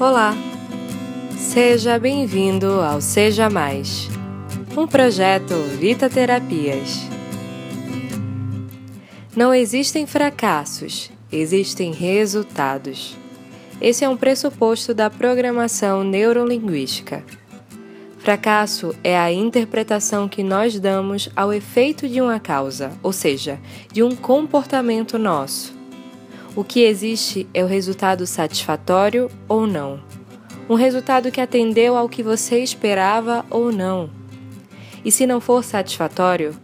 Olá! Seja bem-vindo ao Seja Mais, um projeto Vita Terapias. Não existem fracassos, existem resultados. Esse é um pressuposto da programação neurolinguística. Fracasso é a interpretação que nós damos ao efeito de uma causa, ou seja, de um comportamento nosso. O que existe é o resultado satisfatório ou não. Um resultado que atendeu ao que você esperava ou não. E se não for satisfatório,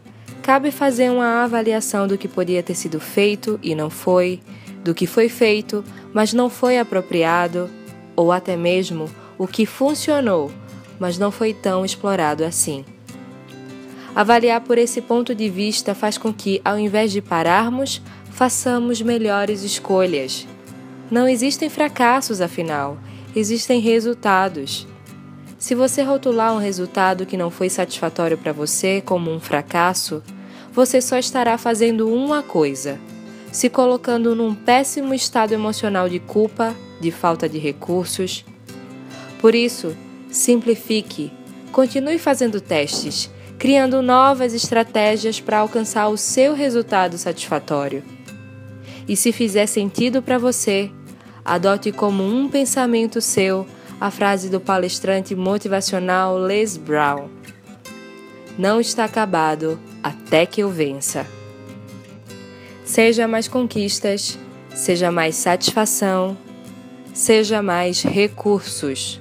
cabe fazer uma avaliação do que podia ter sido feito e não foi, do que foi feito, mas não foi apropriado, ou até mesmo o que funcionou, mas não foi tão explorado assim. Avaliar por esse ponto de vista faz com que, ao invés de pararmos, façamos melhores escolhas. Não existem fracassos, afinal, existem resultados. Se você rotular um resultado que não foi satisfatório para você como um fracasso, você só estará fazendo uma coisa: se colocando num péssimo estado emocional de culpa, de falta de recursos. Por isso, simplifique, continue fazendo testes, criando novas estratégias para alcançar o seu resultado satisfatório. E se fizer sentido para você, adote como um pensamento seu a frase do palestrante motivacional Les Brown: Não está acabado até que eu vença. Seja mais conquistas, seja mais satisfação, seja mais recursos.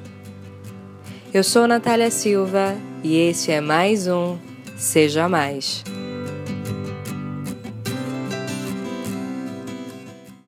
Eu sou Natália Silva e esse é mais um Seja Mais.